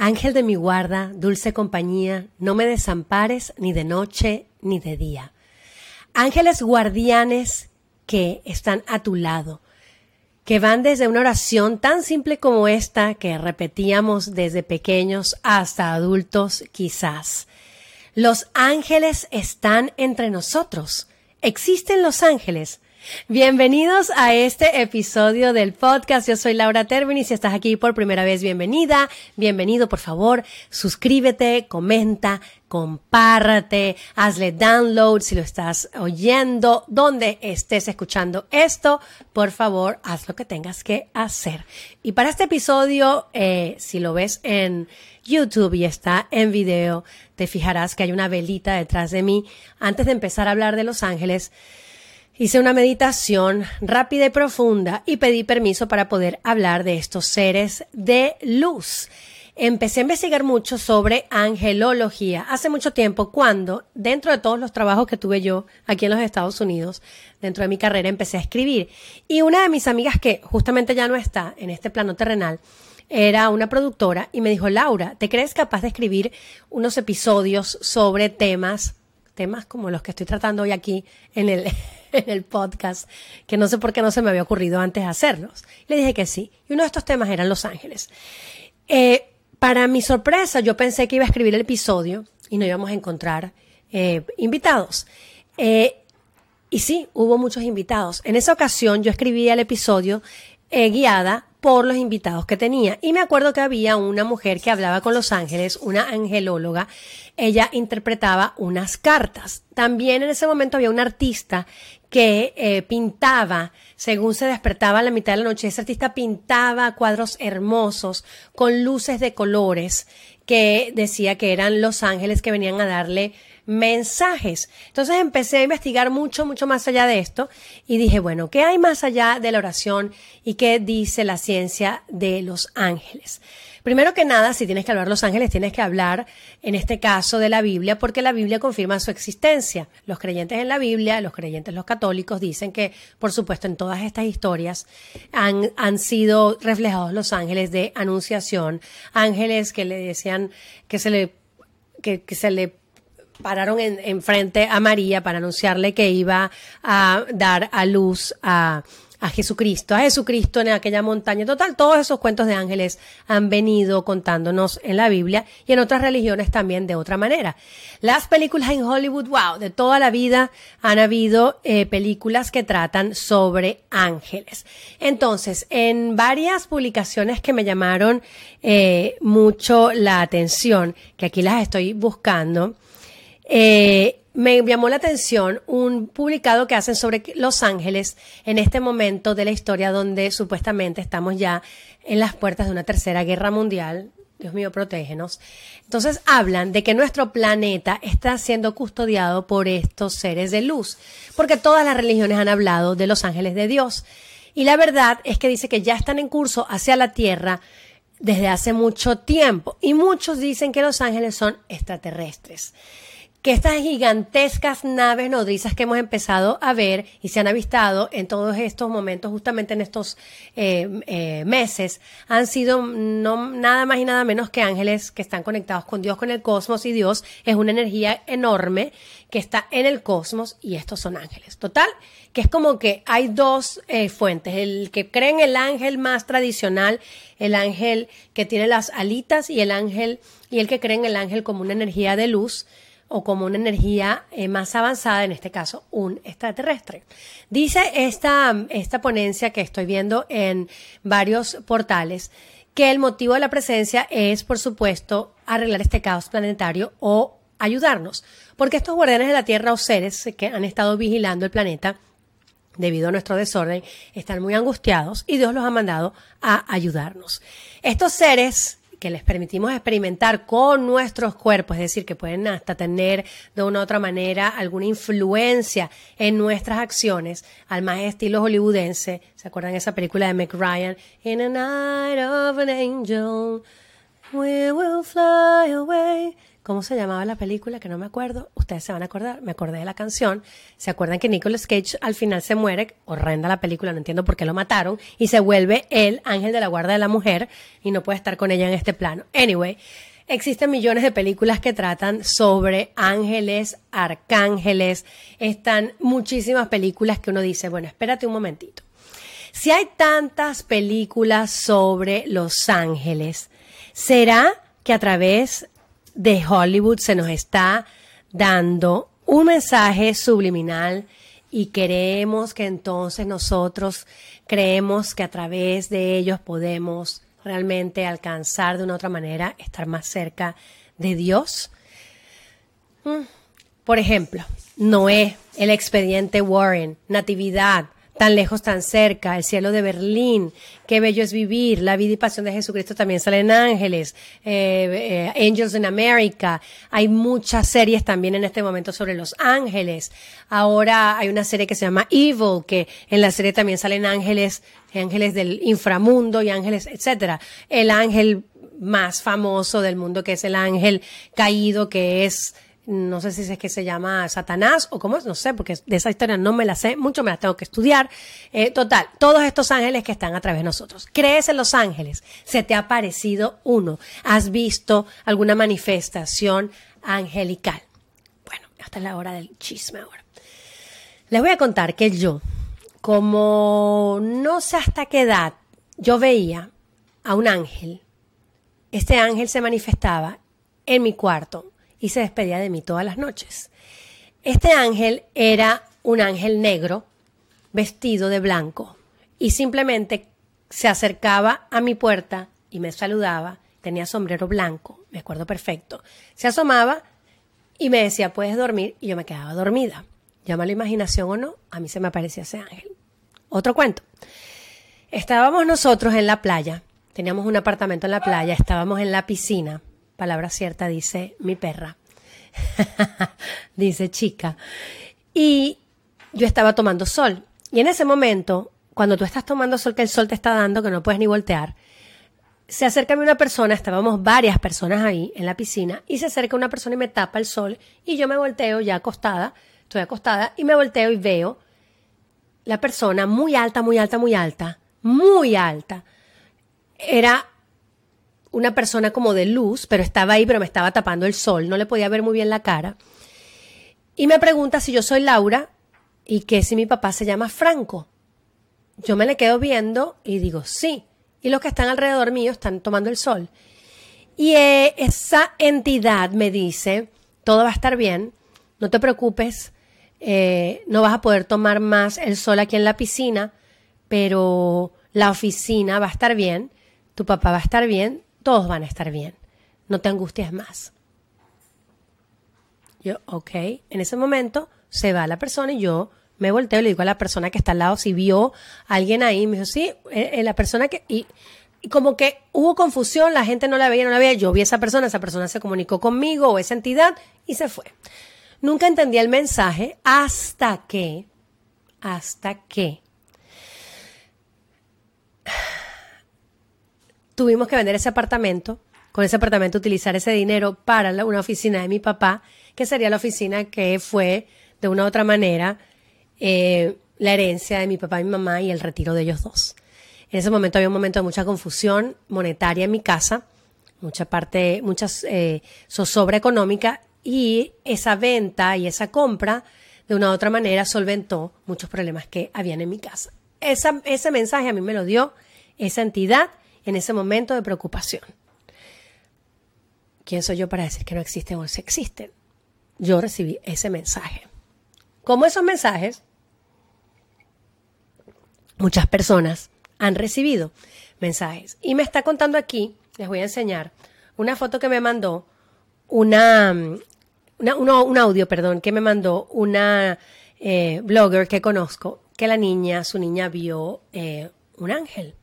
Ángel de mi guarda, dulce compañía, no me desampares ni de noche ni de día. Ángeles guardianes que están a tu lado, que van desde una oración tan simple como esta que repetíamos desde pequeños hasta adultos quizás. Los ángeles están entre nosotros. Existen los ángeles. Bienvenidos a este episodio del podcast. Yo soy Laura Tervin y si estás aquí por primera vez, bienvenida, bienvenido, por favor, suscríbete, comenta, compárate, hazle download si lo estás oyendo, donde estés escuchando esto, por favor, haz lo que tengas que hacer. Y para este episodio, eh, si lo ves en YouTube y está en video, te fijarás que hay una velita detrás de mí. Antes de empezar a hablar de Los Ángeles, Hice una meditación rápida y profunda y pedí permiso para poder hablar de estos seres de luz. Empecé a investigar mucho sobre angelología hace mucho tiempo cuando, dentro de todos los trabajos que tuve yo aquí en los Estados Unidos, dentro de mi carrera, empecé a escribir. Y una de mis amigas que justamente ya no está en este plano terrenal, era una productora y me dijo, Laura, ¿te crees capaz de escribir unos episodios sobre temas temas como los que estoy tratando hoy aquí en el, en el podcast, que no sé por qué no se me había ocurrido antes hacerlos. Le dije que sí. Y uno de estos temas eran Los Ángeles. Eh, para mi sorpresa, yo pensé que iba a escribir el episodio y no íbamos a encontrar eh, invitados. Eh, y sí, hubo muchos invitados. En esa ocasión yo escribí el episodio guiada por los invitados que tenía. Y me acuerdo que había una mujer que hablaba con los ángeles, una angelóloga. Ella interpretaba unas cartas. También en ese momento había un artista que eh, pintaba, según se despertaba a la mitad de la noche, ese artista pintaba cuadros hermosos con luces de colores que decía que eran los ángeles que venían a darle mensajes. Entonces empecé a investigar mucho, mucho más allá de esto y dije, bueno, ¿qué hay más allá de la oración y qué dice la ciencia de los ángeles? Primero que nada, si tienes que hablar los ángeles, tienes que hablar, en este caso, de la Biblia, porque la Biblia confirma su existencia. Los creyentes en la Biblia, los creyentes los católicos, dicen que, por supuesto, en todas estas historias han, han sido reflejados los ángeles de anunciación, ángeles que le decían que se le, que se le pararon en, en, frente a María para anunciarle que iba a dar a luz a, a Jesucristo, a Jesucristo en aquella montaña. Total, todos esos cuentos de ángeles han venido contándonos en la Biblia y en otras religiones también de otra manera. Las películas en Hollywood, wow, de toda la vida han habido eh, películas que tratan sobre ángeles. Entonces, en varias publicaciones que me llamaron eh, mucho la atención, que aquí las estoy buscando, eh, me llamó la atención un publicado que hacen sobre Los Ángeles en este momento de la historia donde supuestamente estamos ya en las puertas de una tercera guerra mundial. Dios mío, protégenos. Entonces hablan de que nuestro planeta está siendo custodiado por estos seres de luz, porque todas las religiones han hablado de los ángeles de Dios. Y la verdad es que dice que ya están en curso hacia la Tierra desde hace mucho tiempo. Y muchos dicen que los ángeles son extraterrestres que estas gigantescas naves nodrizas que hemos empezado a ver y se han avistado en todos estos momentos, justamente en estos eh, eh, meses, han sido no nada más y nada menos que ángeles que están conectados con Dios, con el cosmos y Dios es una energía enorme que está en el cosmos y estos son ángeles. Total, que es como que hay dos eh, fuentes, el que cree en el ángel más tradicional, el ángel que tiene las alitas y el ángel y el que cree en el ángel como una energía de luz o como una energía eh, más avanzada, en este caso un extraterrestre. Dice esta, esta ponencia que estoy viendo en varios portales que el motivo de la presencia es, por supuesto, arreglar este caos planetario o ayudarnos, porque estos guardianes de la Tierra o seres que han estado vigilando el planeta debido a nuestro desorden, están muy angustiados y Dios los ha mandado a ayudarnos. Estos seres que les permitimos experimentar con nuestros cuerpos, es decir, que pueden hasta tener de una u otra manera alguna influencia en nuestras acciones, al más estilo hollywoodense. ¿Se acuerdan de esa película de Meg Ryan? In a night of an angel, we will fly away ¿Cómo se llamaba la película? Que no me acuerdo. Ustedes se van a acordar. Me acordé de la canción. ¿Se acuerdan que Nicolas Cage al final se muere? Horrenda la película, no entiendo por qué lo mataron. Y se vuelve el ángel de la guarda de la mujer y no puede estar con ella en este plano. Anyway, existen millones de películas que tratan sobre ángeles, arcángeles. Están muchísimas películas que uno dice, bueno, espérate un momentito. Si hay tantas películas sobre los ángeles, ¿será que a través de Hollywood se nos está dando un mensaje subliminal y queremos que entonces nosotros creemos que a través de ellos podemos realmente alcanzar de una otra manera, estar más cerca de Dios. Mm. Por ejemplo, Noé, el expediente Warren, Natividad, tan lejos, tan cerca, el cielo de Berlín, qué bello es vivir, la vida y pasión de Jesucristo también salen ángeles, eh, eh, Angels in America, hay muchas series también en este momento sobre los ángeles. Ahora hay una serie que se llama Evil, que en la serie también salen ángeles, ángeles del inframundo y ángeles, etcétera. El ángel más famoso del mundo que es el ángel caído, que es no sé si es que se llama Satanás o cómo es, no sé, porque de esa historia no me la sé, mucho me la tengo que estudiar. Eh, total, todos estos ángeles que están a través de nosotros. ¿Crees en los ángeles? ¿Se te ha parecido uno? ¿Has visto alguna manifestación angelical? Bueno, hasta la hora del chisme ahora. Les voy a contar que yo, como no sé hasta qué edad, yo veía a un ángel. Este ángel se manifestaba en mi cuarto y se despedía de mí todas las noches. Este ángel era un ángel negro vestido de blanco y simplemente se acercaba a mi puerta y me saludaba. Tenía sombrero blanco, me acuerdo perfecto. Se asomaba y me decía, puedes dormir, y yo me quedaba dormida. Llama la imaginación o no, a mí se me aparecía ese ángel. Otro cuento. Estábamos nosotros en la playa, teníamos un apartamento en la playa, estábamos en la piscina palabra cierta dice mi perra, dice chica. Y yo estaba tomando sol. Y en ese momento, cuando tú estás tomando sol, que el sol te está dando, que no puedes ni voltear, se acerca a mí una persona, estábamos varias personas ahí en la piscina, y se acerca una persona y me tapa el sol, y yo me volteo ya acostada, estoy acostada, y me volteo y veo la persona muy alta, muy alta, muy alta, muy alta. Era una persona como de luz, pero estaba ahí, pero me estaba tapando el sol, no le podía ver muy bien la cara. Y me pregunta si yo soy Laura y que si mi papá se llama Franco. Yo me le quedo viendo y digo, sí. Y los que están alrededor mío están tomando el sol. Y eh, esa entidad me dice, todo va a estar bien, no te preocupes, eh, no vas a poder tomar más el sol aquí en la piscina, pero la oficina va a estar bien, tu papá va a estar bien, todos van a estar bien. No te angusties más. Yo, ok. En ese momento se va la persona y yo me volteo y le digo a la persona que está al lado si vio a alguien ahí. Me dijo, sí, eh, eh, la persona que. Y, como que hubo confusión, la gente no la veía, no la veía. Yo vi a esa persona, esa persona se comunicó conmigo o esa entidad y se fue. Nunca entendí el mensaje hasta que, hasta que tuvimos que vender ese apartamento, con ese apartamento utilizar ese dinero para una oficina de mi papá, que sería la oficina que fue de una u otra manera eh, la herencia de mi papá y mi mamá y el retiro de ellos dos. En ese momento había un momento de mucha confusión monetaria en mi casa, mucha parte, mucha eh, zozobra económica y esa venta y esa compra de una u otra manera solventó muchos problemas que habían en mi casa. Esa, ese mensaje a mí me lo dio esa entidad en ese momento de preocupación. ¿Quién soy yo para decir que no existen o si existen? Yo recibí ese mensaje. Como esos mensajes, muchas personas han recibido mensajes. Y me está contando aquí, les voy a enseñar, una foto que me mandó una, un audio, perdón, que me mandó una eh, blogger que conozco, que la niña, su niña vio eh, un ángel